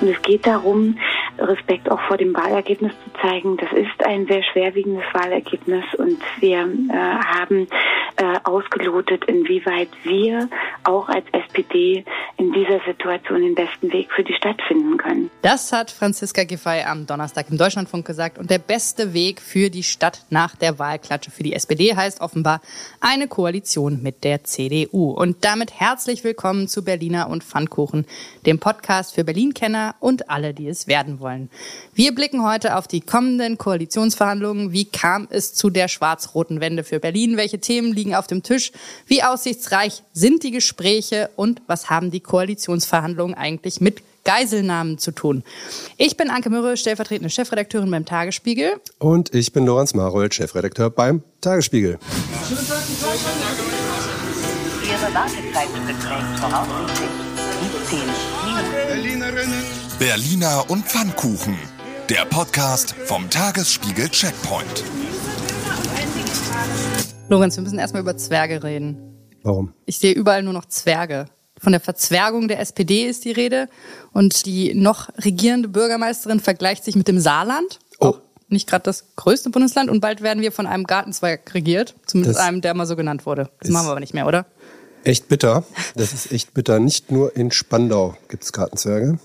Und es geht darum, Respekt auch vor dem Wahlergebnis zu zeigen. Das ist ein sehr schwerwiegendes Wahlergebnis und wir äh, haben äh, ausgelotet, inwieweit wir auch als SPD in dieser Situation den besten Weg für die Stadt finden können. Das hat Franziska Giffey am Donnerstag im Deutschlandfunk gesagt. Und der beste Weg für die Stadt nach der Wahlklatsche für die SPD heißt offenbar eine Koalition mit der CDU. Und damit herzlich willkommen zu Berliner und Pfannkuchen, dem Podcast für Berlin-Kenner und alle, die es werden wollen. Wir blicken heute auf die kommenden Koalitionsverhandlungen. Wie kam es zu der schwarz-roten Wende für Berlin? Welche Themen liegen auf dem Tisch? Wie aussichtsreich sind die Gespräche? Und was haben die Koalitionsverhandlungen eigentlich mit Geiselnahmen zu tun. Ich bin Anke Mürre, stellvertretende Chefredakteurin beim Tagesspiegel. Und ich bin Lorenz Marold, Chefredakteur beim Tagesspiegel. Ihre Wartezeit beträgt voraussichtlich 17 Minuten. Berliner und Pfannkuchen. Der Podcast vom Tagesspiegel Checkpoint. Lorenz, wir müssen erstmal über Zwerge reden. Warum? Ich sehe überall nur noch Zwerge. Von der Verzwergung der SPD ist die Rede. Und die noch regierende Bürgermeisterin vergleicht sich mit dem Saarland. Oh. Auch nicht gerade das größte Bundesland. Und bald werden wir von einem Gartenzweig regiert. Zumindest das einem, der mal so genannt wurde. Das machen wir aber nicht mehr, oder? Echt bitter. Das ist echt bitter. Nicht nur in Spandau gibt es Gartenzwerge.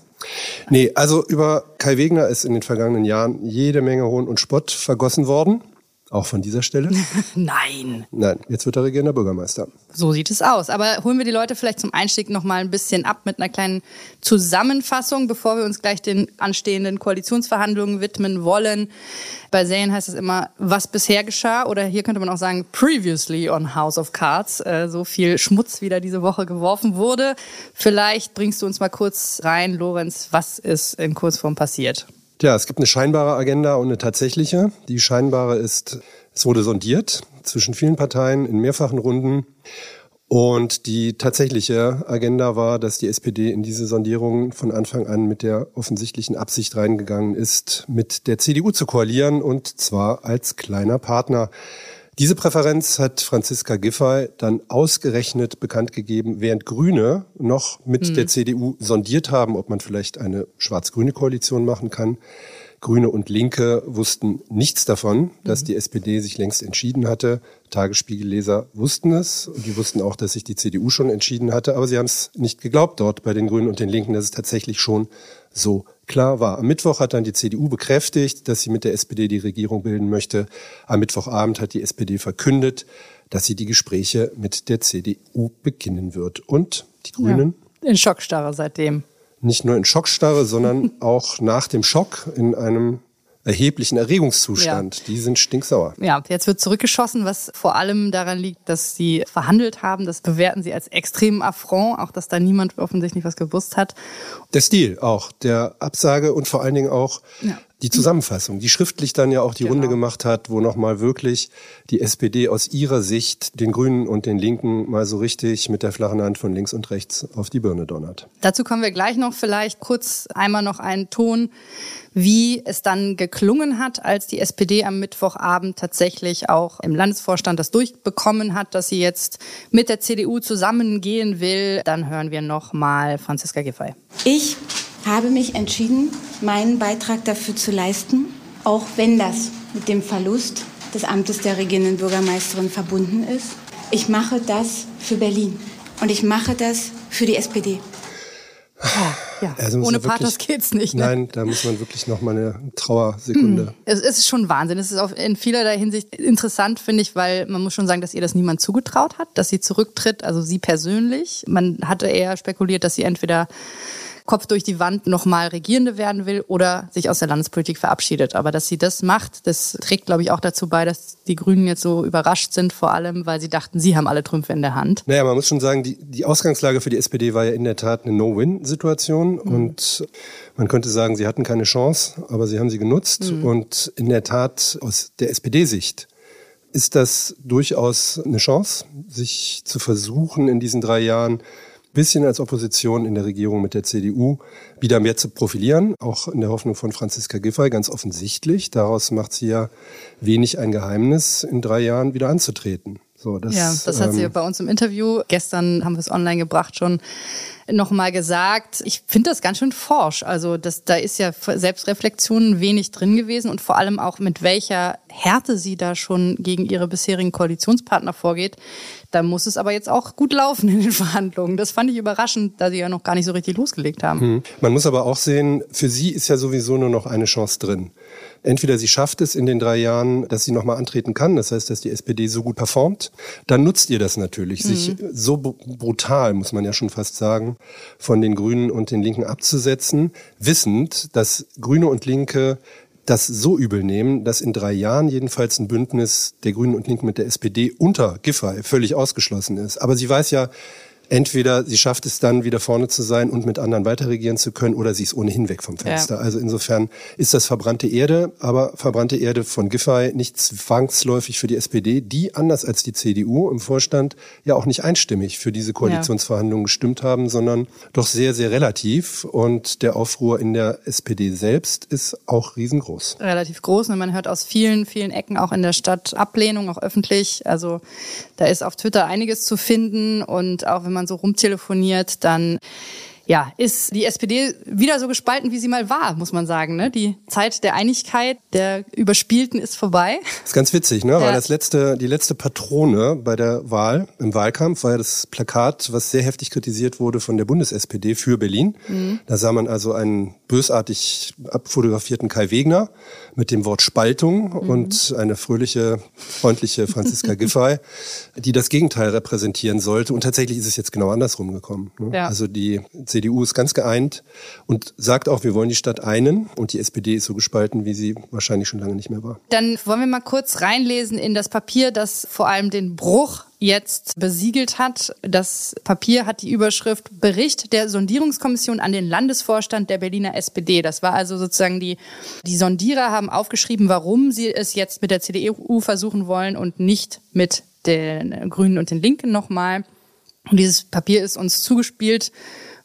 Nee, also über Kai Wegner ist in den vergangenen Jahren jede Menge Hohn und Spott vergossen worden. Auch von dieser Stelle? Nein. Nein, jetzt wird er regierender Bürgermeister. So sieht es aus. Aber holen wir die Leute vielleicht zum Einstieg noch mal ein bisschen ab mit einer kleinen Zusammenfassung, bevor wir uns gleich den anstehenden Koalitionsverhandlungen widmen wollen. Bei Serien heißt es immer, was bisher geschah. Oder hier könnte man auch sagen, previously on House of Cards. Äh, so viel Schmutz wieder diese Woche geworfen wurde. Vielleicht bringst du uns mal kurz rein, Lorenz, was ist in Kurzform passiert? Ja, es gibt eine scheinbare Agenda und eine tatsächliche. Die scheinbare ist, es wurde sondiert zwischen vielen Parteien in mehrfachen Runden. Und die tatsächliche Agenda war, dass die SPD in diese Sondierung von Anfang an mit der offensichtlichen Absicht reingegangen ist, mit der CDU zu koalieren und zwar als kleiner Partner. Diese Präferenz hat Franziska Giffey dann ausgerechnet bekannt gegeben, während Grüne noch mit mhm. der CDU sondiert haben, ob man vielleicht eine schwarz-grüne Koalition machen kann. Grüne und Linke wussten nichts davon, dass mhm. die SPD sich längst entschieden hatte. Tagesspiegelleser wussten es und die wussten auch, dass sich die CDU schon entschieden hatte, aber sie haben es nicht geglaubt dort bei den Grünen und den Linken, dass es tatsächlich schon so klar war. Am Mittwoch hat dann die CDU bekräftigt, dass sie mit der SPD die Regierung bilden möchte. Am Mittwochabend hat die SPD verkündet, dass sie die Gespräche mit der CDU beginnen wird. Und die Grünen? Ja, in Schockstarre seitdem nicht nur in Schockstarre, sondern auch nach dem Schock in einem erheblichen Erregungszustand. Ja. Die sind stinksauer. Ja, jetzt wird zurückgeschossen, was vor allem daran liegt, dass sie verhandelt haben. Das bewerten sie als extremen Affront, auch dass da niemand offensichtlich was gewusst hat. Der Stil auch, der Absage und vor allen Dingen auch ja die Zusammenfassung, die schriftlich dann ja auch die genau. Runde gemacht hat, wo nochmal wirklich die SPD aus ihrer Sicht den Grünen und den Linken mal so richtig mit der flachen Hand von links und rechts auf die Birne donnert. Dazu kommen wir gleich noch vielleicht kurz einmal noch einen Ton, wie es dann geklungen hat, als die SPD am Mittwochabend tatsächlich auch im Landesvorstand das durchbekommen hat, dass sie jetzt mit der CDU zusammengehen will. Dann hören wir noch mal Franziska Giffey. Ich habe mich entschieden, meinen Beitrag dafür zu leisten, auch wenn das mit dem Verlust des Amtes der regierenden Bürgermeisterin verbunden ist. Ich mache das für Berlin und ich mache das für die SPD. Ja, also ohne Pathos geht's nicht. Ne? Nein, da muss man wirklich noch mal eine Trauersekunde. Hm. Es ist schon Wahnsinn. Es ist auch in vielerlei Hinsicht interessant, finde ich, weil man muss schon sagen, dass ihr das niemand zugetraut hat, dass sie zurücktritt, also sie persönlich. Man hatte eher spekuliert, dass sie entweder Kopf durch die Wand nochmal Regierende werden will oder sich aus der Landespolitik verabschiedet. Aber dass sie das macht, das trägt, glaube ich, auch dazu bei, dass die Grünen jetzt so überrascht sind, vor allem, weil sie dachten, sie haben alle Trümpfe in der Hand. Naja, man muss schon sagen, die, die Ausgangslage für die SPD war ja in der Tat eine No-Win-Situation mhm. und man könnte sagen, sie hatten keine Chance, aber sie haben sie genutzt mhm. und in der Tat aus der SPD-Sicht ist das durchaus eine Chance, sich zu versuchen, in diesen drei Jahren bisschen als Opposition in der Regierung mit der CDU wieder mehr zu profilieren, auch in der Hoffnung von Franziska Giffey ganz offensichtlich. Daraus macht sie ja wenig ein Geheimnis, in drei Jahren wieder anzutreten. So, das, ja, das hat sie ähm, bei uns im Interview, gestern haben wir es online gebracht, schon nochmal gesagt. Ich finde das ganz schön forsch. Also das, da ist ja Selbstreflexion wenig drin gewesen und vor allem auch mit welcher Härte sie da schon gegen ihre bisherigen Koalitionspartner vorgeht. Da muss es aber jetzt auch gut laufen in den Verhandlungen. Das fand ich überraschend, da sie ja noch gar nicht so richtig losgelegt haben. Hm. Man muss aber auch sehen, für sie ist ja sowieso nur noch eine Chance drin. Entweder sie schafft es in den drei Jahren, dass sie nochmal antreten kann, das heißt, dass die SPD so gut performt, dann nutzt ihr das natürlich, mhm. sich so brutal, muss man ja schon fast sagen, von den Grünen und den Linken abzusetzen, wissend, dass Grüne und Linke das so übel nehmen, dass in drei Jahren jedenfalls ein Bündnis der Grünen und Linken mit der SPD unter Giffey völlig ausgeschlossen ist. Aber sie weiß ja, entweder sie schafft es dann wieder vorne zu sein und mit anderen weiterregieren zu können oder sie ist ohnehin weg vom Fenster. Ja. Also insofern ist das verbrannte Erde, aber verbrannte Erde von Giffey nicht zwangsläufig für die SPD, die anders als die CDU im Vorstand ja auch nicht einstimmig für diese Koalitionsverhandlungen gestimmt haben, sondern doch sehr, sehr relativ. Und der Aufruhr in der SPD selbst ist auch riesengroß. Relativ groß und man hört aus vielen, vielen Ecken auch in der Stadt Ablehnung, auch öffentlich. Also da ist auf Twitter einiges zu finden und auch wenn man so rumtelefoniert, dann ja, ist die SPD wieder so gespalten, wie sie mal war, muss man sagen. Ne? Die Zeit der Einigkeit, der Überspielten ist vorbei. Das ist ganz witzig, ne? Ja. weil das letzte, die letzte Patrone bei der Wahl im Wahlkampf war ja das Plakat, was sehr heftig kritisiert wurde von der Bundes-SPD für Berlin. Mhm. Da sah man also einen bösartig abfotografierten Kai Wegner mit dem Wort Spaltung mhm. und eine fröhliche, freundliche Franziska Giffey, die das Gegenteil repräsentieren sollte. Und tatsächlich ist es jetzt genau andersrum gekommen. Ne? Ja. Also die CDU ist ganz geeint und sagt auch, wir wollen die Stadt einen und die SPD ist so gespalten, wie sie wahrscheinlich schon lange nicht mehr war. Dann wollen wir mal kurz reinlesen in das Papier, das vor allem den Bruch jetzt besiegelt hat. Das Papier hat die Überschrift Bericht der Sondierungskommission an den Landesvorstand der Berliner SPD. Das war also sozusagen die, die Sondierer haben aufgeschrieben, warum sie es jetzt mit der CDU versuchen wollen und nicht mit den Grünen und den Linken nochmal. Und dieses Papier ist uns zugespielt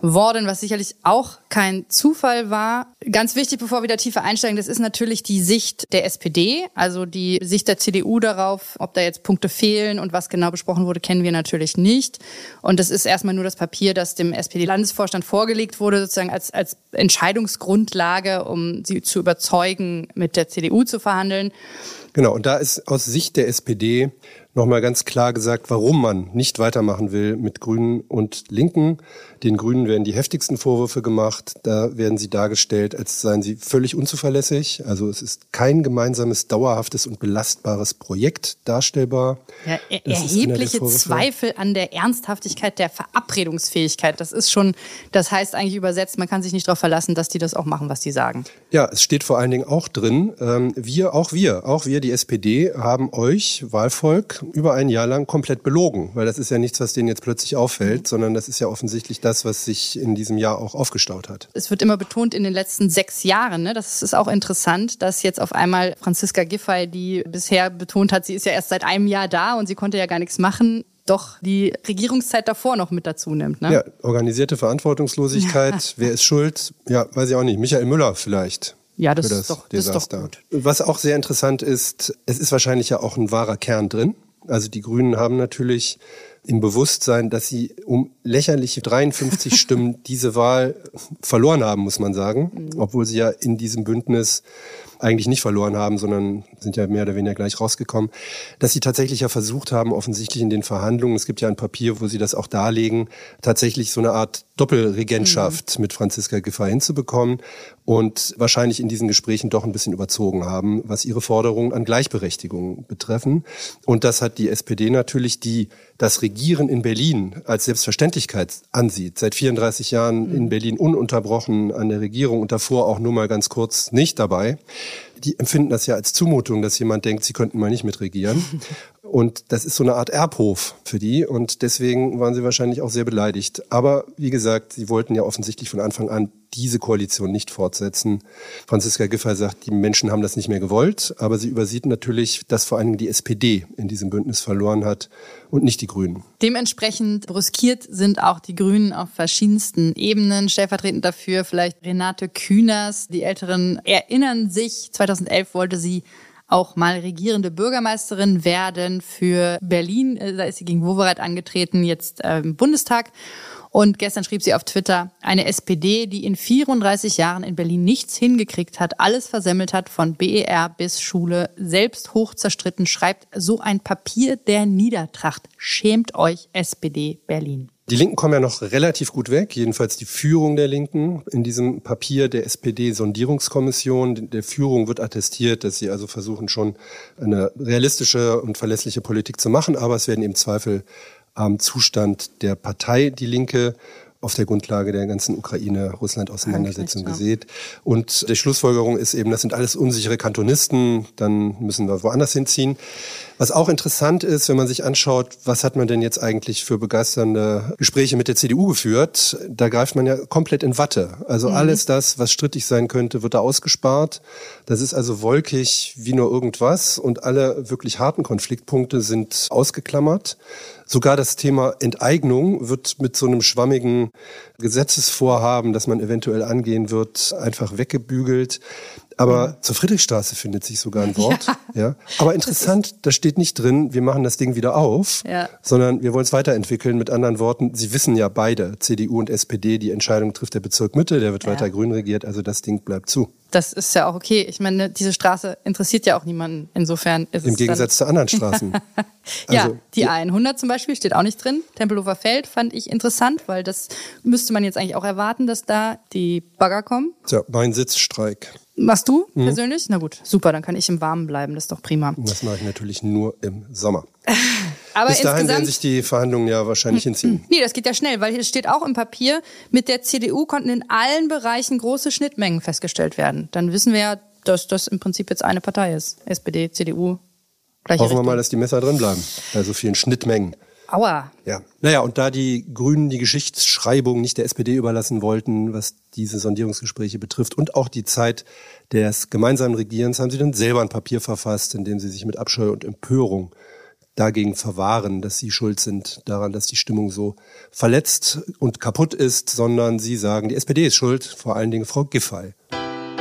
worden, was sicherlich auch kein Zufall war. Ganz wichtig, bevor wir da tiefer einsteigen, das ist natürlich die Sicht der SPD, also die Sicht der CDU darauf, ob da jetzt Punkte fehlen und was genau besprochen wurde, kennen wir natürlich nicht. Und das ist erstmal nur das Papier, das dem SPD-Landesvorstand vorgelegt wurde, sozusagen als, als Entscheidungsgrundlage, um sie zu überzeugen, mit der CDU zu verhandeln. Genau, und da ist aus Sicht der SPD nochmal ganz klar gesagt, warum man nicht weitermachen will mit Grünen und Linken. Den Grünen werden die heftigsten Vorwürfe gemacht. Da werden sie dargestellt, als seien sie völlig unzuverlässig. Also es ist kein gemeinsames, dauerhaftes und belastbares Projekt darstellbar. Ja, er erhebliche Zweifel an der Ernsthaftigkeit der Verabredungsfähigkeit. Das ist schon, das heißt eigentlich übersetzt, man kann sich nicht darauf verlassen, dass die das auch machen, was die sagen. Ja, es steht vor allen Dingen auch drin, ähm, wir, auch wir, auch wir, die SPD, haben euch, Wahlvolk, über ein Jahr lang komplett belogen, weil das ist ja nichts, was denen jetzt plötzlich auffällt, sondern das ist ja offensichtlich das, was sich in diesem Jahr auch aufgestaut hat. Es wird immer betont in den letzten sechs Jahren, ne? das ist auch interessant, dass jetzt auf einmal Franziska Giffey, die bisher betont hat, sie ist ja erst seit einem Jahr da und sie konnte ja gar nichts machen, doch die Regierungszeit davor noch mit dazu nimmt. Ne? Ja, organisierte Verantwortungslosigkeit, ja. wer ist schuld? Ja, weiß ich auch nicht. Michael Müller vielleicht. Ja, das, das, ist, doch, das ist doch gut. Was auch sehr interessant ist, es ist wahrscheinlich ja auch ein wahrer Kern drin. Also die Grünen haben natürlich im Bewusstsein, dass sie um lächerliche 53 Stimmen diese Wahl verloren haben, muss man sagen, mhm. obwohl sie ja in diesem Bündnis eigentlich nicht verloren haben, sondern sind ja mehr oder weniger gleich rausgekommen, dass sie tatsächlich ja versucht haben, offensichtlich in den Verhandlungen, es gibt ja ein Papier, wo sie das auch darlegen, tatsächlich so eine Art Doppelregentschaft mhm. mit Franziska Giffey hinzubekommen und wahrscheinlich in diesen Gesprächen doch ein bisschen überzogen haben, was ihre Forderungen an Gleichberechtigung betreffen. Und das hat die SPD natürlich, die das Regieren in Berlin als Selbstverständlichkeit ansieht, seit 34 Jahren in mhm. Berlin ununterbrochen an der Regierung und davor auch nur mal ganz kurz nicht dabei die empfinden das ja als Zumutung, dass jemand denkt, sie könnten mal nicht mitregieren. Und das ist so eine Art Erbhof für die und deswegen waren sie wahrscheinlich auch sehr beleidigt. Aber wie gesagt, sie wollten ja offensichtlich von Anfang an diese Koalition nicht fortsetzen. Franziska Giffey sagt, die Menschen haben das nicht mehr gewollt, aber sie übersieht natürlich, dass vor allem die SPD in diesem Bündnis verloren hat und nicht die Grünen. Dementsprechend brüskiert sind auch die Grünen auf verschiedensten Ebenen. Stellvertretend dafür vielleicht Renate Kühners. Die Älteren erinnern sich, 2011 wollte sie auch mal regierende Bürgermeisterin werden für Berlin. Äh, da ist sie gegen Wowereit angetreten, jetzt im Bundestag. Und gestern schrieb sie auf Twitter, eine SPD, die in 34 Jahren in Berlin nichts hingekriegt hat, alles versemmelt hat, von BER bis Schule, selbst hoch zerstritten, schreibt so ein Papier der Niedertracht. Schämt euch, SPD Berlin. Die Linken kommen ja noch relativ gut weg, jedenfalls die Führung der Linken. In diesem Papier der SPD-Sondierungskommission der Führung wird attestiert, dass sie also versuchen schon eine realistische und verlässliche Politik zu machen, aber es werden im Zweifel am Zustand der Partei Die Linke auf der Grundlage der ganzen Ukraine-Russland-Auseinandersetzung gesehen. Und die Schlussfolgerung ist eben, das sind alles unsichere Kantonisten, dann müssen wir woanders hinziehen. Was auch interessant ist, wenn man sich anschaut, was hat man denn jetzt eigentlich für begeisternde Gespräche mit der CDU geführt, da greift man ja komplett in Watte. Also mhm. alles das, was strittig sein könnte, wird da ausgespart. Das ist also wolkig wie nur irgendwas und alle wirklich harten Konfliktpunkte sind ausgeklammert. Sogar das Thema Enteignung wird mit so einem schwammigen Gesetzesvorhaben, das man eventuell angehen wird, einfach weggebügelt. Aber mhm. zur Friedrichstraße findet sich sogar ein Wort. Ja. ja. Aber interessant, da steht nicht drin, wir machen das Ding wieder auf, ja. sondern wir wollen es weiterentwickeln. Mit anderen Worten, Sie wissen ja beide, CDU und SPD, die Entscheidung trifft der Bezirk Mitte, der wird ja. weiter grün regiert, also das Ding bleibt zu. Das ist ja auch okay. Ich meine, diese Straße interessiert ja auch niemanden. Insofern ist Im es Gegensatz zu anderen Straßen. ja, also, die A100 zum Beispiel steht auch nicht drin. Tempelhofer Feld fand ich interessant, weil das müsste man jetzt eigentlich auch erwarten, dass da die Bagger kommen. Ja, mein Sitzstreik. Machst du mhm. persönlich? Na gut, super, dann kann ich im Warmen bleiben, das ist doch prima. Das mache ich natürlich nur im Sommer. Aber Bis dahin werden sich die Verhandlungen ja wahrscheinlich hinziehen. Nee, das geht ja schnell, weil hier steht auch im Papier, mit der CDU konnten in allen Bereichen große Schnittmengen festgestellt werden. Dann wissen wir ja, dass das im Prinzip jetzt eine Partei ist. SPD, CDU, gleiche Hoffen Richtung. wir mal, dass die Messer drin bleiben, bei so vielen Schnittmengen. Aua. Ja. Naja, und da die Grünen die Geschichtsschreibung nicht der SPD überlassen wollten, was diese Sondierungsgespräche betrifft und auch die Zeit des gemeinsamen Regierens, haben sie dann selber ein Papier verfasst, in dem sie sich mit Abscheu und Empörung dagegen verwahren, dass sie schuld sind daran, dass die Stimmung so verletzt und kaputt ist, sondern sie sagen, die SPD ist schuld, vor allen Dingen Frau Giffey.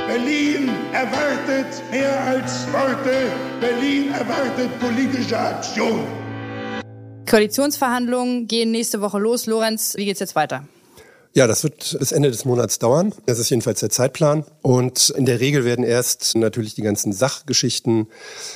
Berlin erwartet mehr als Worte, Berlin erwartet politische Aktion. Koalitionsverhandlungen gehen nächste Woche los. Lorenz, wie geht's jetzt weiter? Ja, das wird bis Ende des Monats dauern. Das ist jedenfalls der Zeitplan. Und in der Regel werden erst natürlich die ganzen Sachgeschichten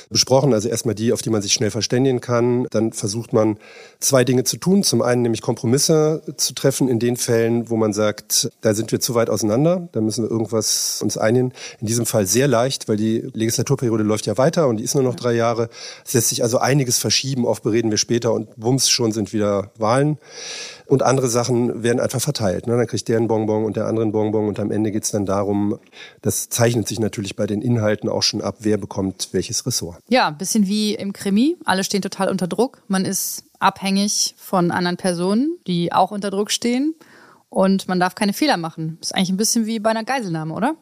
besprochen. Also erstmal die, auf die man sich schnell verständigen kann. Dann versucht man zwei Dinge zu tun. Zum einen nämlich Kompromisse zu treffen in den Fällen, wo man sagt, da sind wir zu weit auseinander. Da müssen wir irgendwas uns einigen. In diesem Fall sehr leicht, weil die Legislaturperiode läuft ja weiter und die ist nur noch drei Jahre. Es lässt sich also einiges verschieben. Oft bereden wir später und bums, schon sind wieder Wahlen. Und andere Sachen werden einfach verteilt. Ne? Dann kriegt der einen Bonbon und der andere einen Bonbon und am Ende geht es dann darum, das zeichnet sich natürlich bei den Inhalten auch schon ab, wer bekommt welches Ressort. Ja, ein bisschen wie im Krimi. Alle stehen total unter Druck. Man ist abhängig von anderen Personen, die auch unter Druck stehen. Und man darf keine Fehler machen. Ist eigentlich ein bisschen wie bei einer Geiselnahme, oder?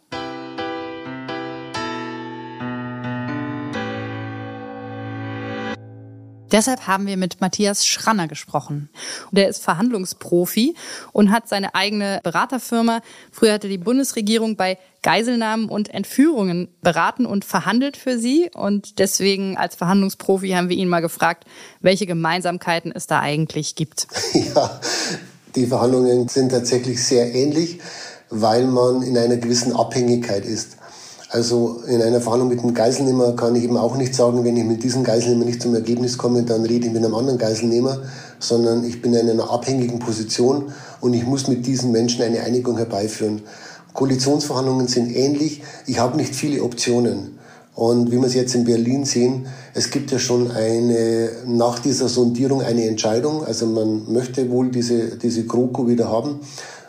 Deshalb haben wir mit Matthias Schranner gesprochen. Der ist Verhandlungsprofi und hat seine eigene Beraterfirma. Früher hatte die Bundesregierung bei Geiselnahmen und Entführungen beraten und verhandelt für sie. Und deswegen als Verhandlungsprofi haben wir ihn mal gefragt, welche Gemeinsamkeiten es da eigentlich gibt. Ja, die Verhandlungen sind tatsächlich sehr ähnlich, weil man in einer gewissen Abhängigkeit ist. Also in einer Verhandlung mit einem Geiselnehmer kann ich eben auch nicht sagen, wenn ich mit diesem Geiselnehmer nicht zum Ergebnis komme, dann rede ich mit einem anderen Geiselnehmer, sondern ich bin in einer abhängigen Position und ich muss mit diesen Menschen eine Einigung herbeiführen. Koalitionsverhandlungen sind ähnlich. Ich habe nicht viele Optionen. Und wie wir es jetzt in Berlin sehen, es gibt ja schon eine, nach dieser Sondierung eine Entscheidung. Also man möchte wohl diese, diese GroKo wieder haben.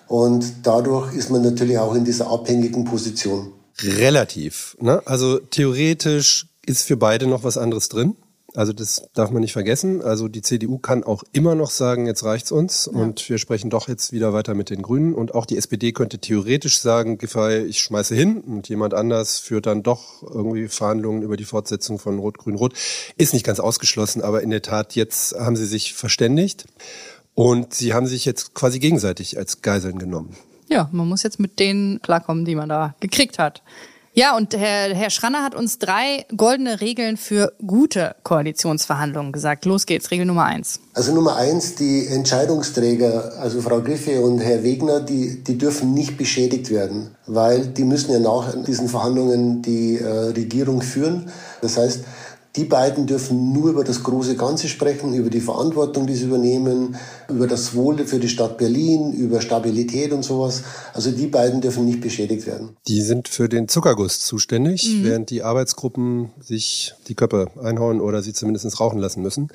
Und dadurch ist man natürlich auch in dieser abhängigen Position. Relativ. Ne? Also theoretisch ist für beide noch was anderes drin. Also das darf man nicht vergessen. Also die CDU kann auch immer noch sagen, jetzt reicht's uns ja. und wir sprechen doch jetzt wieder weiter mit den Grünen. Und auch die SPD könnte theoretisch sagen, Giffey, ich schmeiße hin und jemand anders führt dann doch irgendwie Verhandlungen über die Fortsetzung von Rot-Grün-Rot. Ist nicht ganz ausgeschlossen, aber in der Tat, jetzt haben sie sich verständigt und sie haben sich jetzt quasi gegenseitig als Geiseln genommen. Ja, man muss jetzt mit denen klarkommen, die man da gekriegt hat. Ja, und Herr, Herr Schranner hat uns drei goldene Regeln für gute Koalitionsverhandlungen gesagt. Los geht's, Regel Nummer eins. Also Nummer eins, die Entscheidungsträger, also Frau Griffe und Herr Wegner, die, die dürfen nicht beschädigt werden, weil die müssen ja nach diesen Verhandlungen die äh, Regierung führen. Das heißt, die beiden dürfen nur über das große Ganze sprechen, über die Verantwortung, die sie übernehmen, über das Wohl für die Stadt Berlin, über Stabilität und sowas. Also die beiden dürfen nicht beschädigt werden. Die sind für den Zuckerguss zuständig, mhm. während die Arbeitsgruppen sich die Köpfe einhauen oder sie zumindest rauchen lassen müssen.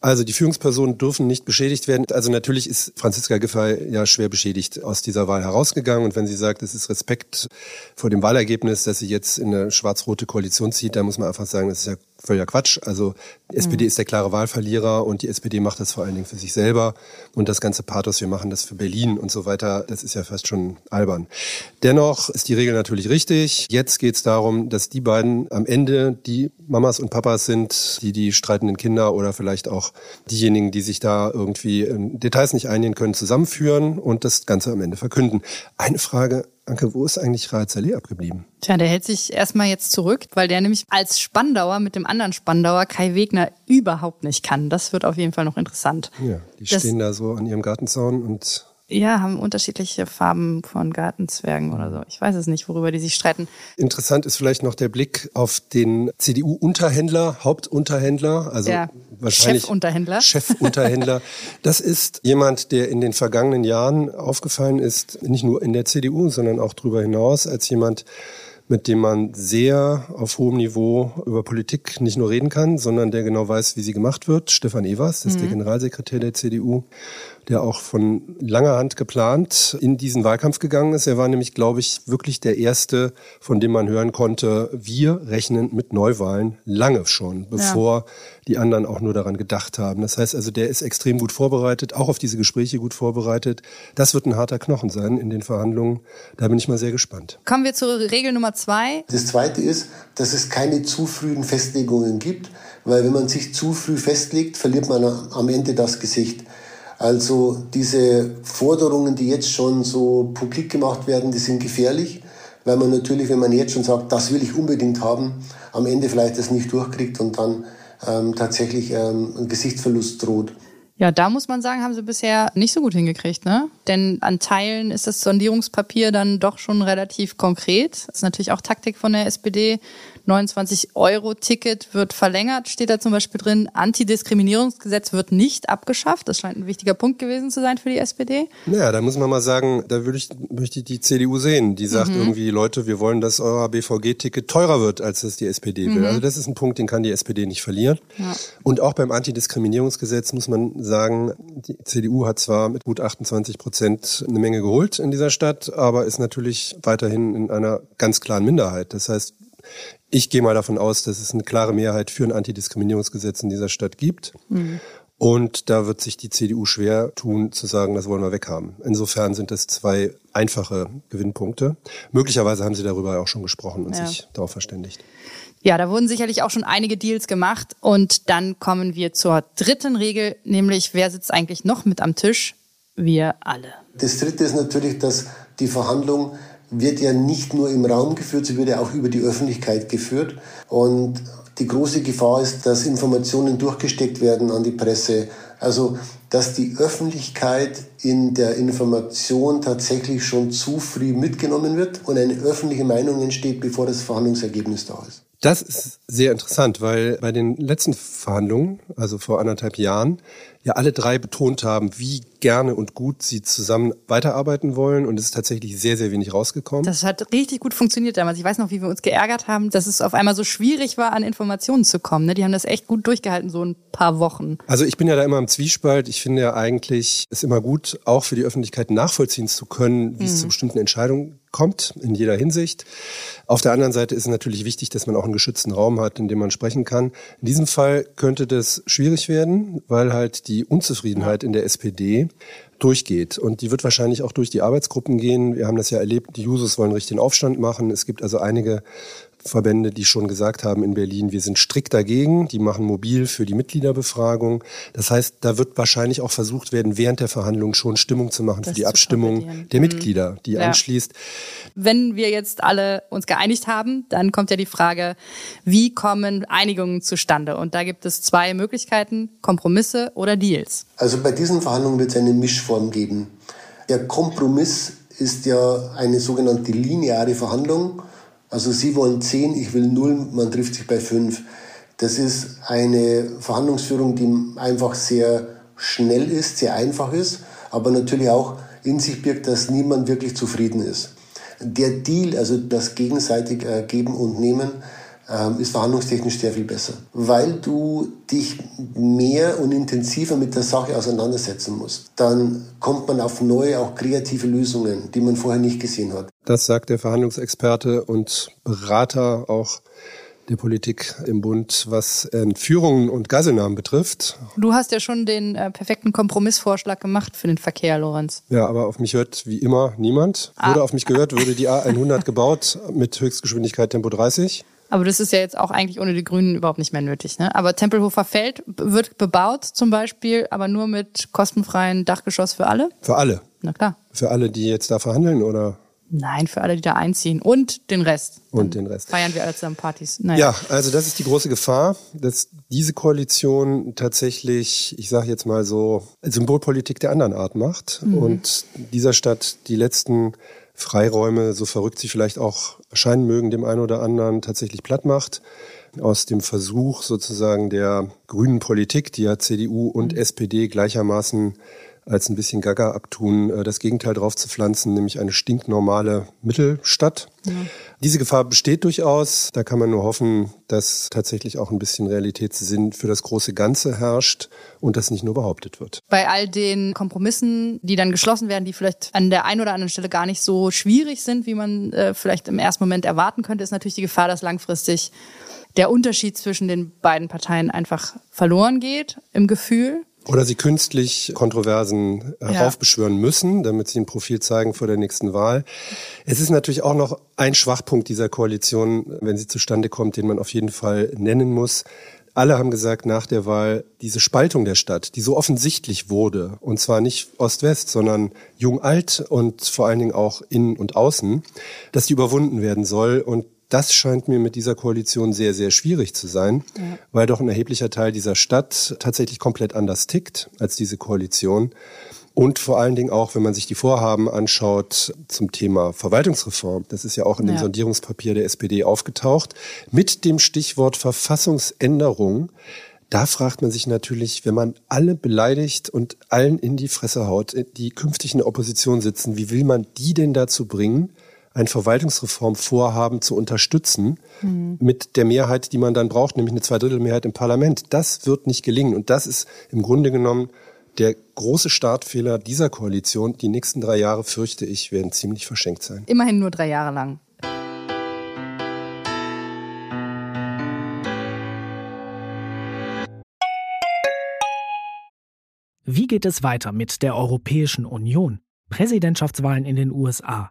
Also die Führungspersonen dürfen nicht beschädigt werden. Also natürlich ist Franziska Giffey ja schwer beschädigt aus dieser Wahl herausgegangen. Und wenn sie sagt, es ist Respekt vor dem Wahlergebnis, dass sie jetzt in eine schwarz-rote Koalition zieht, dann muss man einfach sagen, das ist ja völliger Quatsch. Also die SPD mhm. ist der klare Wahlverlierer und die SPD macht das vor allen Dingen für sich selber. Und das ganze Pathos, wir machen das für Berlin und so weiter, das ist ja fast schon albern. Dennoch ist die Regel natürlich richtig. Jetzt geht es darum, dass die beiden am Ende die Mamas und Papas sind, die die streitenden Kinder oder vielleicht auch diejenigen, die sich da irgendwie in Details nicht einigen können, zusammenführen und das Ganze am Ende verkünden. Eine Frage Anke, wo ist eigentlich Raed Saleh abgeblieben? Tja, der hält sich erstmal jetzt zurück, weil der nämlich als Spandauer mit dem anderen Spandauer Kai Wegner überhaupt nicht kann. Das wird auf jeden Fall noch interessant. Ja, die das stehen da so an ihrem Gartenzaun und ja, haben unterschiedliche Farben von Gartenzwergen oder so. Ich weiß es nicht, worüber die sich streiten. Interessant ist vielleicht noch der Blick auf den CDU-Unterhändler, Hauptunterhändler, also ja, wahrscheinlich Chefunterhändler. Chefunterhändler. Das ist jemand, der in den vergangenen Jahren aufgefallen ist, nicht nur in der CDU, sondern auch darüber hinaus, als jemand, mit dem man sehr auf hohem Niveau über Politik nicht nur reden kann, sondern der genau weiß, wie sie gemacht wird. Stefan Evers, das ist mhm. der Generalsekretär der CDU der auch von langer Hand geplant in diesen Wahlkampf gegangen ist. Er war nämlich, glaube ich, wirklich der Erste, von dem man hören konnte, wir rechnen mit Neuwahlen lange schon, bevor ja. die anderen auch nur daran gedacht haben. Das heißt also, der ist extrem gut vorbereitet, auch auf diese Gespräche gut vorbereitet. Das wird ein harter Knochen sein in den Verhandlungen. Da bin ich mal sehr gespannt. Kommen wir zur Regel Nummer zwei. Das zweite ist, dass es keine zu frühen Festlegungen gibt, weil wenn man sich zu früh festlegt, verliert man am Ende das Gesicht. Also diese Forderungen, die jetzt schon so publik gemacht werden, die sind gefährlich, weil man natürlich, wenn man jetzt schon sagt, das will ich unbedingt haben, am Ende vielleicht das nicht durchkriegt und dann ähm, tatsächlich ähm, ein Gesichtsverlust droht. Ja, da muss man sagen, haben sie bisher nicht so gut hingekriegt, ne? Denn an Teilen ist das Sondierungspapier dann doch schon relativ konkret. Das ist natürlich auch Taktik von der SPD, 29-Euro-Ticket wird verlängert, steht da zum Beispiel drin. Antidiskriminierungsgesetz wird nicht abgeschafft. Das scheint ein wichtiger Punkt gewesen zu sein für die SPD. Naja, da muss man mal sagen, da würde ich, möchte ich die CDU sehen. Die sagt mhm. irgendwie, Leute, wir wollen, dass euer BVG-Ticket teurer wird, als es die SPD will. Mhm. Also das ist ein Punkt, den kann die SPD nicht verlieren. Ja. Und auch beim Antidiskriminierungsgesetz muss man sagen, die CDU hat zwar mit gut 28 Prozent eine Menge geholt in dieser Stadt, aber ist natürlich weiterhin in einer ganz klaren Minderheit. Das heißt, ich gehe mal davon aus, dass es eine klare Mehrheit für ein Antidiskriminierungsgesetz in dieser Stadt gibt. Mhm. Und da wird sich die CDU schwer tun, zu sagen, das wollen wir weghaben. Insofern sind das zwei einfache Gewinnpunkte. Möglicherweise haben Sie darüber auch schon gesprochen und ja. sich darauf verständigt. Ja, da wurden sicherlich auch schon einige Deals gemacht. Und dann kommen wir zur dritten Regel, nämlich wer sitzt eigentlich noch mit am Tisch? Wir alle. Das dritte ist natürlich, dass die Verhandlung wird ja nicht nur im Raum geführt, sie wird ja auch über die Öffentlichkeit geführt. Und die große Gefahr ist, dass Informationen durchgesteckt werden an die Presse. Also, dass die Öffentlichkeit in der Information tatsächlich schon zu früh mitgenommen wird und eine öffentliche Meinung entsteht, bevor das Verhandlungsergebnis da ist. Das ist sehr interessant, weil bei den letzten Verhandlungen, also vor anderthalb Jahren, ja alle drei betont haben, wie gerne und gut sie zusammen weiterarbeiten wollen. Und es ist tatsächlich sehr, sehr wenig rausgekommen. Das hat richtig gut funktioniert damals. Ich weiß noch, wie wir uns geärgert haben, dass es auf einmal so schwierig war, an Informationen zu kommen. Ne? Die haben das echt gut durchgehalten, so ein paar Wochen. Also ich bin ja da immer im Zwiespalt. Ich finde ja eigentlich, es ist immer gut, auch für die Öffentlichkeit nachvollziehen zu können, wie mhm. es zu bestimmten Entscheidungen kommt, in jeder Hinsicht. Auf der anderen Seite ist es natürlich wichtig, dass man auch einen geschützten Raum hat, in dem man sprechen kann. In diesem Fall könnte das schwierig werden, weil halt die Unzufriedenheit in der SPD durchgeht. Und die wird wahrscheinlich auch durch die Arbeitsgruppen gehen. Wir haben das ja erlebt, die Jusos wollen richtig den Aufstand machen. Es gibt also einige Verbände, die schon gesagt haben in Berlin, wir sind strikt dagegen, die machen mobil für die Mitgliederbefragung. Das heißt, da wird wahrscheinlich auch versucht werden, während der Verhandlungen schon Stimmung zu machen das für die Abstimmung der Mitglieder, die ja. anschließt. Wenn wir jetzt alle uns geeinigt haben, dann kommt ja die Frage, wie kommen Einigungen zustande? Und da gibt es zwei Möglichkeiten, Kompromisse oder Deals. Also bei diesen Verhandlungen wird es eine Mischform geben. Der Kompromiss ist ja eine sogenannte lineare Verhandlung. Also Sie wollen 10, ich will 0, man trifft sich bei 5. Das ist eine Verhandlungsführung, die einfach sehr schnell ist, sehr einfach ist, aber natürlich auch in sich birgt, dass niemand wirklich zufrieden ist. Der Deal, also das gegenseitig äh, Geben und Nehmen, ähm, ist verhandlungstechnisch sehr viel besser, weil du dich mehr und intensiver mit der Sache auseinandersetzen musst. Dann kommt man auf neue, auch kreative Lösungen, die man vorher nicht gesehen hat. Das sagt der Verhandlungsexperte und Berater auch der Politik im Bund, was Entführungen und Geiselnahmen betrifft. Du hast ja schon den äh, perfekten Kompromissvorschlag gemacht für den Verkehr, Lorenz. Ja, aber auf mich hört wie immer niemand. Ah. Würde auf mich gehört, würde die A100 gebaut mit Höchstgeschwindigkeit Tempo 30. Aber das ist ja jetzt auch eigentlich ohne die Grünen überhaupt nicht mehr nötig. Ne? Aber Tempelhofer Feld wird bebaut zum Beispiel, aber nur mit kostenfreien Dachgeschoss für alle? Für alle. Na klar. Für alle, die jetzt da verhandeln, oder? Nein, für alle, die da einziehen. Und den Rest. Und den Rest. Feiern wir alle zusammen Partys. Naja. Ja, also das ist die große Gefahr, dass diese Koalition tatsächlich, ich sage jetzt mal so, Symbolpolitik der anderen Art macht mhm. und dieser Stadt die letzten Freiräume, so verrückt sie vielleicht auch erscheinen mögen, dem einen oder anderen tatsächlich platt macht. Aus dem Versuch sozusagen der grünen Politik, die ja CDU und mhm. SPD gleichermaßen als ein bisschen Gaga abtun, äh, das Gegenteil drauf zu pflanzen, nämlich eine stinknormale Mittelstadt. Ja. Diese Gefahr besteht durchaus. Da kann man nur hoffen, dass tatsächlich auch ein bisschen Realitätssinn für das große Ganze herrscht und das nicht nur behauptet wird. Bei all den Kompromissen, die dann geschlossen werden, die vielleicht an der einen oder anderen Stelle gar nicht so schwierig sind, wie man äh, vielleicht im ersten Moment erwarten könnte, ist natürlich die Gefahr, dass langfristig der Unterschied zwischen den beiden Parteien einfach verloren geht im Gefühl. Oder sie künstlich Kontroversen heraufbeschwören ja. müssen, damit sie ein Profil zeigen vor der nächsten Wahl. Es ist natürlich auch noch ein Schwachpunkt dieser Koalition, wenn sie zustande kommt, den man auf jeden Fall nennen muss. Alle haben gesagt nach der Wahl, diese Spaltung der Stadt, die so offensichtlich wurde, und zwar nicht Ost-West, sondern jung-alt und vor allen Dingen auch innen und außen, dass die überwunden werden soll. Und das scheint mir mit dieser Koalition sehr, sehr schwierig zu sein, ja. weil doch ein erheblicher Teil dieser Stadt tatsächlich komplett anders tickt als diese Koalition. Und vor allen Dingen auch, wenn man sich die Vorhaben anschaut zum Thema Verwaltungsreform, das ist ja auch in ja. dem Sondierungspapier der SPD aufgetaucht, mit dem Stichwort Verfassungsänderung. Da fragt man sich natürlich, wenn man alle beleidigt und allen in die Fresse haut, die künftig in der Opposition sitzen, wie will man die denn dazu bringen, ein Verwaltungsreformvorhaben zu unterstützen mhm. mit der Mehrheit, die man dann braucht, nämlich eine Zweidrittelmehrheit im Parlament. Das wird nicht gelingen. Und das ist im Grunde genommen der große Startfehler dieser Koalition. Die nächsten drei Jahre, fürchte ich, werden ziemlich verschenkt sein. Immerhin nur drei Jahre lang. Wie geht es weiter mit der Europäischen Union? Präsidentschaftswahlen in den USA,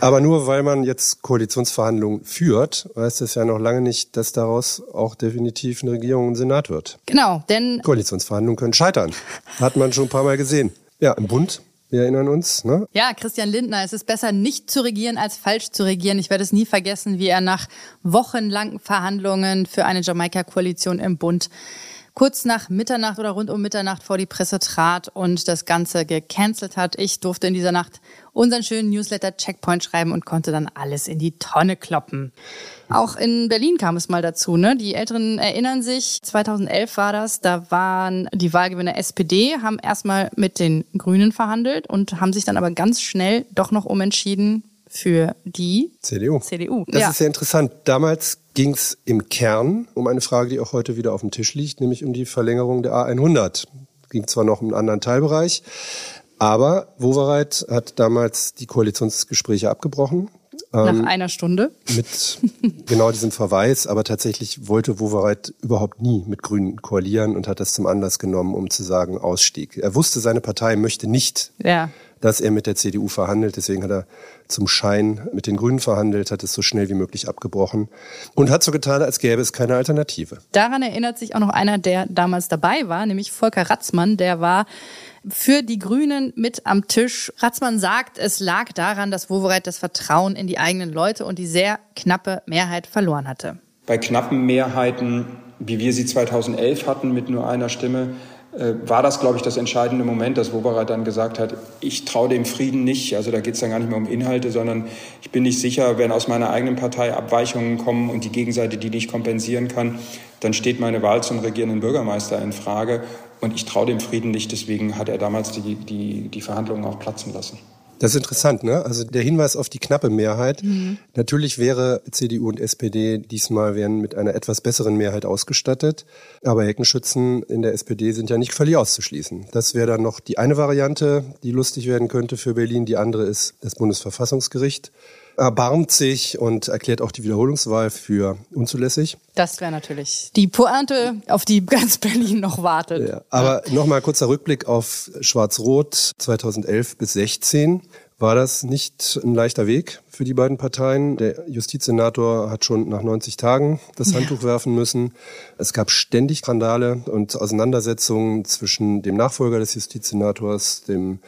Aber nur weil man jetzt Koalitionsverhandlungen führt, heißt das ja noch lange nicht, dass daraus auch definitiv eine Regierung und Senat wird. Genau, denn Koalitionsverhandlungen können scheitern. Hat man schon ein paar Mal gesehen. Ja, im Bund wir erinnern uns, ne? Ja, Christian Lindner, es ist besser nicht zu regieren als falsch zu regieren. Ich werde es nie vergessen, wie er nach wochenlangen Verhandlungen für eine Jamaika-Koalition im Bund kurz nach Mitternacht oder rund um Mitternacht vor die Presse trat und das Ganze gecancelt hat. Ich durfte in dieser Nacht unseren schönen Newsletter Checkpoint schreiben und konnte dann alles in die Tonne kloppen. Auch in Berlin kam es mal dazu. Ne? Die Älteren erinnern sich, 2011 war das, da waren die Wahlgewinner SPD, haben erstmal mit den Grünen verhandelt und haben sich dann aber ganz schnell doch noch umentschieden für die CDU. CDU. Das ja. ist sehr interessant. Damals ging es im Kern um eine Frage, die auch heute wieder auf dem Tisch liegt, nämlich um die Verlängerung der A100. Ging zwar noch um einen anderen Teilbereich, aber Wowereit hat damals die Koalitionsgespräche abgebrochen. Nach ähm, einer Stunde? Mit genau diesem Verweis, aber tatsächlich wollte Wowereit überhaupt nie mit Grünen koalieren und hat das zum Anlass genommen, um zu sagen, Ausstieg. Er wusste, seine Partei möchte nicht ja dass er mit der CDU verhandelt. Deswegen hat er zum Schein mit den Grünen verhandelt, hat es so schnell wie möglich abgebrochen und hat so getan, als gäbe es keine Alternative. Daran erinnert sich auch noch einer, der damals dabei war, nämlich Volker Ratzmann. Der war für die Grünen mit am Tisch. Ratzmann sagt, es lag daran, dass Wowereit das Vertrauen in die eigenen Leute und die sehr knappe Mehrheit verloren hatte. Bei knappen Mehrheiten, wie wir sie 2011 hatten, mit nur einer Stimme, war das, glaube ich, das entscheidende Moment, dass Wobereit dann gesagt hat, ich traue dem Frieden nicht. Also da geht es dann gar nicht mehr um Inhalte, sondern ich bin nicht sicher, wenn aus meiner eigenen Partei Abweichungen kommen und die Gegenseite die nicht kompensieren kann, dann steht meine Wahl zum regierenden Bürgermeister in Frage. Und ich traue dem Frieden nicht, deswegen hat er damals die, die, die Verhandlungen auch platzen lassen. Das ist interessant, ne? Also der Hinweis auf die knappe Mehrheit. Mhm. Natürlich wäre CDU und SPD diesmal wären mit einer etwas besseren Mehrheit ausgestattet. Aber Heckenschützen in der SPD sind ja nicht völlig auszuschließen. Das wäre dann noch die eine Variante, die lustig werden könnte für Berlin. Die andere ist das Bundesverfassungsgericht erbarmt sich und erklärt auch die Wiederholungswahl für unzulässig. Das wäre natürlich die Pointe, auf die ganz Berlin noch wartet. Ja, aber ja. nochmal kurzer Rückblick auf Schwarz-Rot 2011 bis 16 war das nicht ein leichter Weg für die beiden Parteien. Der Justizsenator hat schon nach 90 Tagen das Handtuch werfen müssen. Es gab ständig Skandale und Auseinandersetzungen zwischen dem Nachfolger des Justizsenators, dem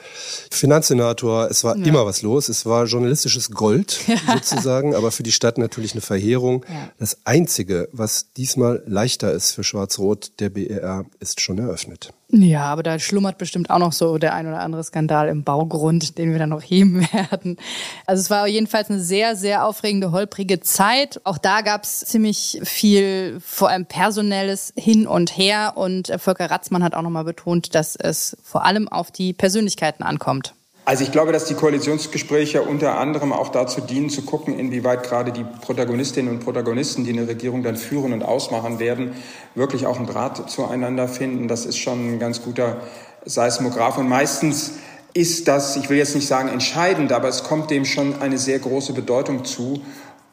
Finanzsenator. Es war ja. immer was los. Es war journalistisches Gold sozusagen, aber für die Stadt natürlich eine Verheerung. Ja. Das Einzige, was diesmal leichter ist für Schwarz-Rot, der BER, ist schon eröffnet. Ja, aber da schlummert bestimmt auch noch so der ein oder andere Skandal im Baugrund, den wir dann noch heben werden. Also es war jedenfalls eine sehr, sehr aufregende, holprige Zeit. Auch da gab es ziemlich viel, vor allem personelles Hin und Her. Und Volker Ratzmann hat auch nochmal betont, dass es vor allem auf die Persönlichkeiten ankommt. Also ich glaube, dass die Koalitionsgespräche unter anderem auch dazu dienen, zu gucken, inwieweit gerade die Protagonistinnen und Protagonisten, die eine Regierung dann führen und ausmachen werden, wirklich auch einen Draht zueinander finden. Das ist schon ein ganz guter Seismograph. Und meistens ist das, ich will jetzt nicht sagen entscheidend, aber es kommt dem schon eine sehr große Bedeutung zu,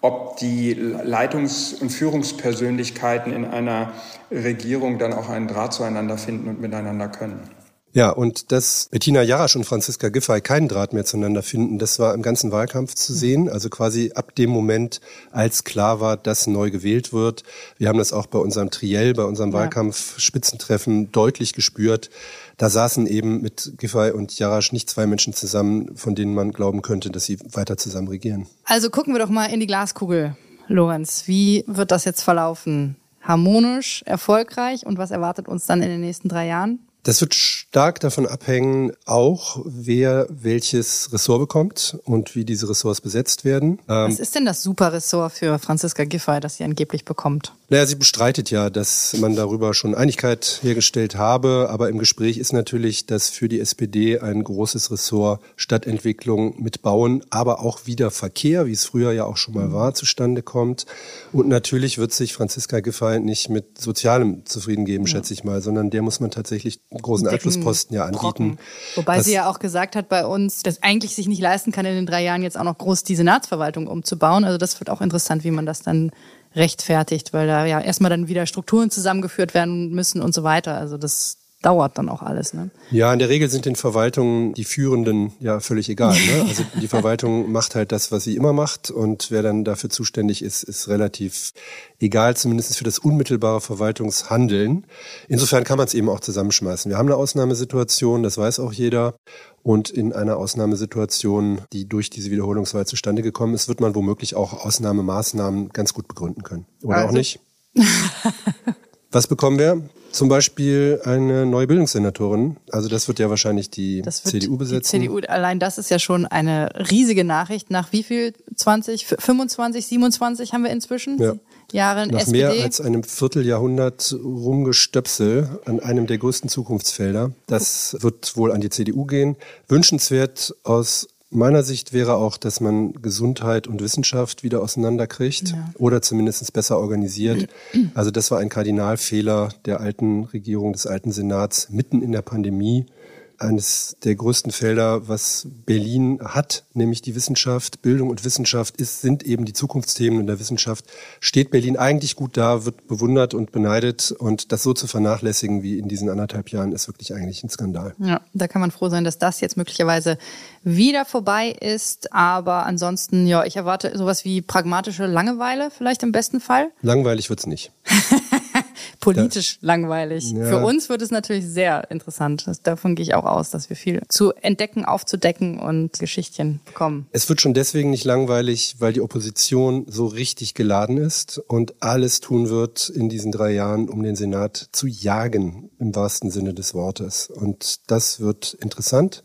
ob die Leitungs- und Führungspersönlichkeiten in einer Regierung dann auch einen Draht zueinander finden und miteinander können. Ja, und dass Bettina Jarasch und Franziska Giffey keinen Draht mehr zueinander finden, das war im ganzen Wahlkampf zu sehen. Also quasi ab dem Moment, als klar war, dass neu gewählt wird. Wir haben das auch bei unserem Triell, bei unserem ja. Wahlkampf-Spitzentreffen deutlich gespürt. Da saßen eben mit Giffey und Jarasch nicht zwei Menschen zusammen, von denen man glauben könnte, dass sie weiter zusammen regieren. Also gucken wir doch mal in die Glaskugel, Lorenz. Wie wird das jetzt verlaufen? Harmonisch, erfolgreich und was erwartet uns dann in den nächsten drei Jahren? Das wird stark davon abhängen, auch wer welches Ressort bekommt und wie diese Ressorts besetzt werden. Was ist denn das Superressort für Franziska Giffey, das sie angeblich bekommt? Naja, sie bestreitet ja, dass man darüber schon Einigkeit hergestellt habe, aber im Gespräch ist natürlich, dass für die SPD ein großes Ressort Stadtentwicklung mit Bauen, aber auch wieder Verkehr, wie es früher ja auch schon mal war, zustande kommt. Und natürlich wird sich Franziska Giffey nicht mit Sozialem zufrieden geben, ja. schätze ich mal, sondern der muss man tatsächlich großen Einflussposten ja anbieten. Brocken. Wobei sie ja auch gesagt hat bei uns, dass eigentlich sich nicht leisten kann, in den drei Jahren jetzt auch noch groß die Senatsverwaltung umzubauen. Also das wird auch interessant, wie man das dann rechtfertigt, weil da ja erstmal dann wieder Strukturen zusammengeführt werden müssen und so weiter. Also das dauert dann auch alles. Ne? Ja, in der Regel sind den Verwaltungen die Führenden ja völlig egal. Ne? Also die Verwaltung macht halt das, was sie immer macht und wer dann dafür zuständig ist, ist relativ egal, zumindest für das unmittelbare Verwaltungshandeln. Insofern kann man es eben auch zusammenschmeißen. Wir haben eine Ausnahmesituation, das weiß auch jeder. Und in einer Ausnahmesituation, die durch diese Wiederholungswahl zustande gekommen ist, wird man womöglich auch Ausnahmemaßnahmen ganz gut begründen können. Oder also. auch nicht? Was bekommen wir? Zum Beispiel eine neue Bildungssenatorin. Also das wird ja wahrscheinlich die CDU besetzen. Die CDU, allein das ist ja schon eine riesige Nachricht. Nach wie viel? 20, 25, 27 haben wir inzwischen? Ja. Jahre Nach SPD. mehr als einem Vierteljahrhundert Rumgestöpsel an einem der größten Zukunftsfelder. Das wird wohl an die CDU gehen. Wünschenswert aus meiner Sicht wäre auch, dass man Gesundheit und Wissenschaft wieder auseinanderkriegt ja. oder zumindest besser organisiert. Also das war ein Kardinalfehler der alten Regierung, des alten Senats, mitten in der Pandemie eines der größten Felder, was Berlin hat, nämlich die Wissenschaft. Bildung und Wissenschaft ist, sind eben die Zukunftsthemen in der Wissenschaft. Steht Berlin eigentlich gut da, wird bewundert und beneidet und das so zu vernachlässigen wie in diesen anderthalb Jahren ist wirklich eigentlich ein Skandal. Ja, da kann man froh sein, dass das jetzt möglicherweise wieder vorbei ist. Aber ansonsten, ja, ich erwarte sowas wie pragmatische Langeweile vielleicht im besten Fall. Langweilig wird's nicht. politisch da, langweilig. Ja. Für uns wird es natürlich sehr interessant. davon gehe ich auch aus, dass wir viel zu entdecken, aufzudecken und Geschichtchen bekommen. Es wird schon deswegen nicht langweilig, weil die Opposition so richtig geladen ist und alles tun wird in diesen drei Jahren, um den Senat zu jagen, im wahrsten Sinne des Wortes. Und das wird interessant.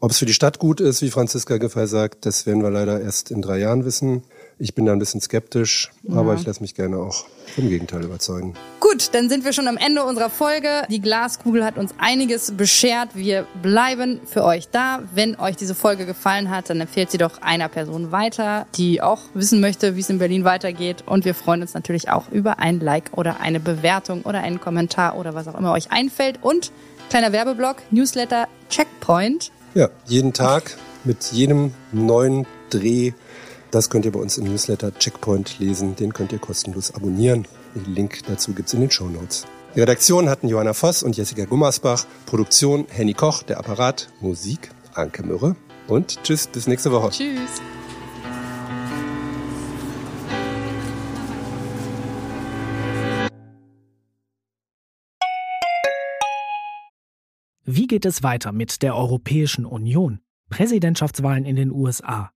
Ob es für die Stadt gut ist, wie Franziska Giffey sagt, das werden wir leider erst in drei Jahren wissen. Ich bin da ein bisschen skeptisch, ja. aber ich lasse mich gerne auch vom Gegenteil überzeugen. Gut, dann sind wir schon am Ende unserer Folge. Die Glaskugel hat uns einiges beschert. Wir bleiben für euch da. Wenn euch diese Folge gefallen hat, dann empfehlt sie doch einer Person weiter, die auch wissen möchte, wie es in Berlin weitergeht. Und wir freuen uns natürlich auch über ein Like oder eine Bewertung oder einen Kommentar oder was auch immer euch einfällt. Und kleiner Werbeblock, Newsletter Checkpoint. Ja, jeden Tag mit jedem neuen Dreh das könnt ihr bei uns im Newsletter Checkpoint lesen. Den könnt ihr kostenlos abonnieren. Den Link dazu gibt's in den Show Notes. Die Redaktion hatten Johanna Voss und Jessica Gummersbach. Produktion Henny Koch, der Apparat, Musik Anke Mürre. Und tschüss, bis nächste Woche. Tschüss. Wie geht es weiter mit der Europäischen Union? Präsidentschaftswahlen in den USA.